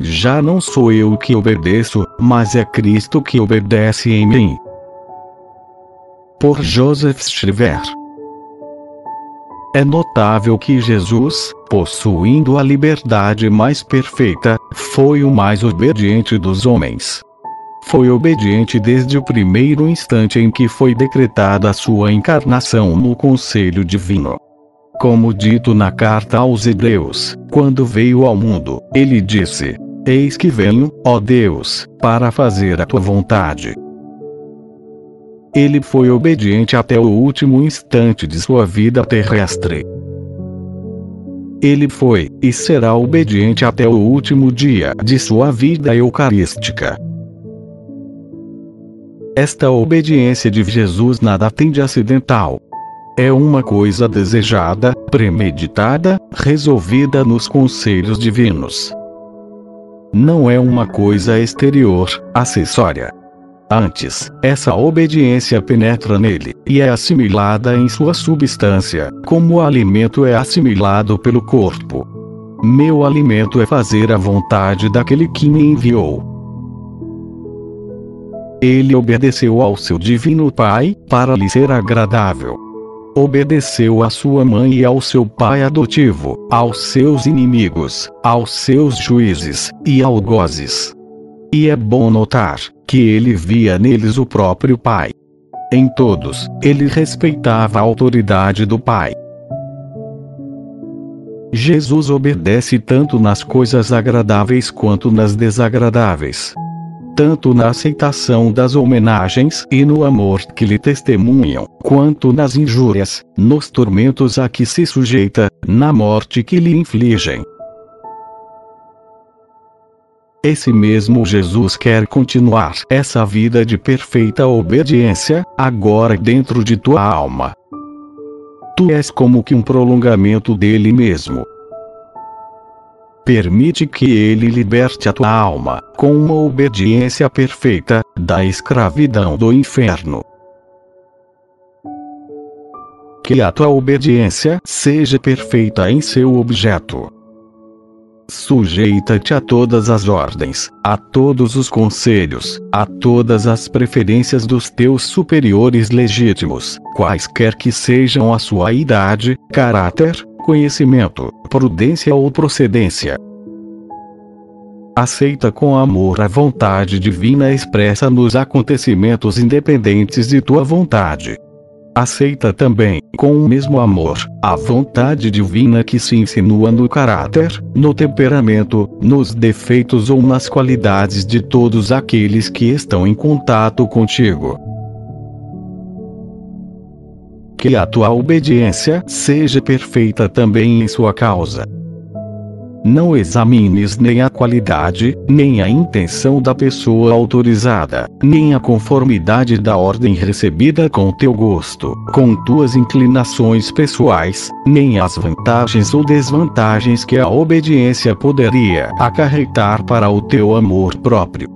Já não sou eu que obedeço, mas é Cristo que obedece em mim. Por Joseph Shriver. É notável que Jesus, possuindo a liberdade mais perfeita, foi o mais obediente dos homens. Foi obediente desde o primeiro instante em que foi decretada a sua encarnação no conselho divino. Como dito na carta aos Hebreus, quando veio ao mundo, ele disse: Eis que venho, ó Deus, para fazer a tua vontade. Ele foi obediente até o último instante de sua vida terrestre. Ele foi, e será obediente até o último dia de sua vida eucarística. Esta obediência de Jesus nada tem de acidental. É uma coisa desejada, premeditada, resolvida nos conselhos divinos. Não é uma coisa exterior, acessória. Antes, essa obediência penetra nele, e é assimilada em sua substância, como o alimento é assimilado pelo corpo. Meu alimento é fazer a vontade daquele que me enviou. Ele obedeceu ao seu divino Pai, para lhe ser agradável. Obedeceu à sua mãe e ao seu pai adotivo, aos seus inimigos, aos seus juízes, e algozes. E é bom notar que ele via neles o próprio Pai. Em todos, ele respeitava a autoridade do Pai. Jesus obedece tanto nas coisas agradáveis quanto nas desagradáveis. Tanto na aceitação das homenagens e no amor que lhe testemunham, quanto nas injúrias, nos tormentos a que se sujeita, na morte que lhe infligem. Esse mesmo Jesus quer continuar essa vida de perfeita obediência, agora dentro de tua alma. Tu és como que um prolongamento dele mesmo. Permite que ele liberte a tua alma, com uma obediência perfeita, da escravidão do inferno. Que a tua obediência seja perfeita em seu objeto. Sujeita-te a todas as ordens, a todos os conselhos, a todas as preferências dos teus superiores legítimos, quaisquer que sejam a sua idade, caráter, conhecimento, prudência ou procedência. Aceita com amor a vontade divina expressa nos acontecimentos independentes de tua vontade aceita também, com o mesmo amor, a vontade divina que se insinua no caráter, no temperamento, nos defeitos ou nas qualidades de todos aqueles que estão em contato contigo. Que a tua obediência seja perfeita também em sua causa. Não examines nem a qualidade, nem a intenção da pessoa autorizada, nem a conformidade da ordem recebida com teu gosto, com tuas inclinações pessoais, nem as vantagens ou desvantagens que a obediência poderia acarretar para o teu amor próprio.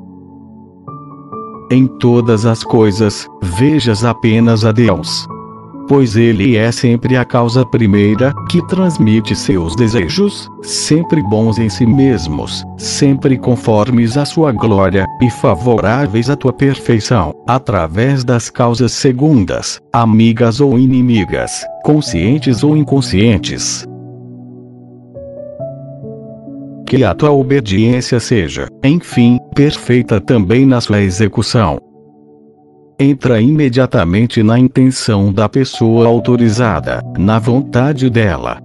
Em todas as coisas, vejas apenas a Deus pois ele é sempre a causa primeira, que transmite seus desejos, sempre bons em si mesmos, sempre conformes à sua glória, e favoráveis à tua perfeição, através das causas segundas, amigas ou inimigas, conscientes ou inconscientes. Que a tua obediência seja, enfim, perfeita também na sua execução, entra imediatamente na intenção da pessoa autorizada, na vontade dela.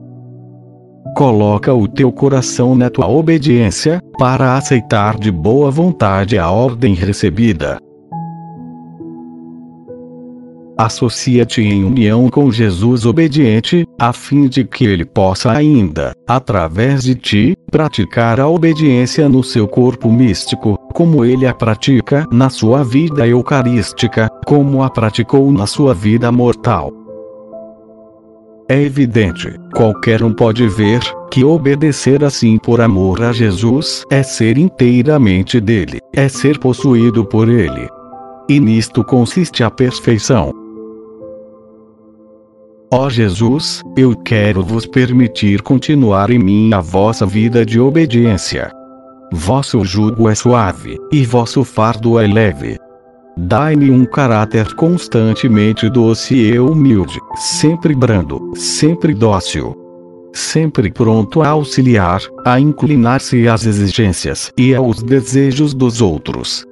Coloca o teu coração na tua obediência, para aceitar de boa vontade a ordem recebida. Associa-te em união com Jesus obediente, a fim de que ele possa ainda, através de ti, praticar a obediência no seu corpo místico, como ele a pratica na sua vida eucarística, como a praticou na sua vida mortal. É evidente, qualquer um pode ver, que obedecer assim por amor a Jesus é ser inteiramente dele, é ser possuído por ele. E nisto consiste a perfeição. Ó Jesus, eu quero vos permitir continuar em mim a vossa vida de obediência. Vosso jugo é suave, e vosso fardo é leve. Dai-me um caráter constantemente doce e humilde, sempre brando, sempre dócil. Sempre pronto a auxiliar, a inclinar-se às exigências e aos desejos dos outros.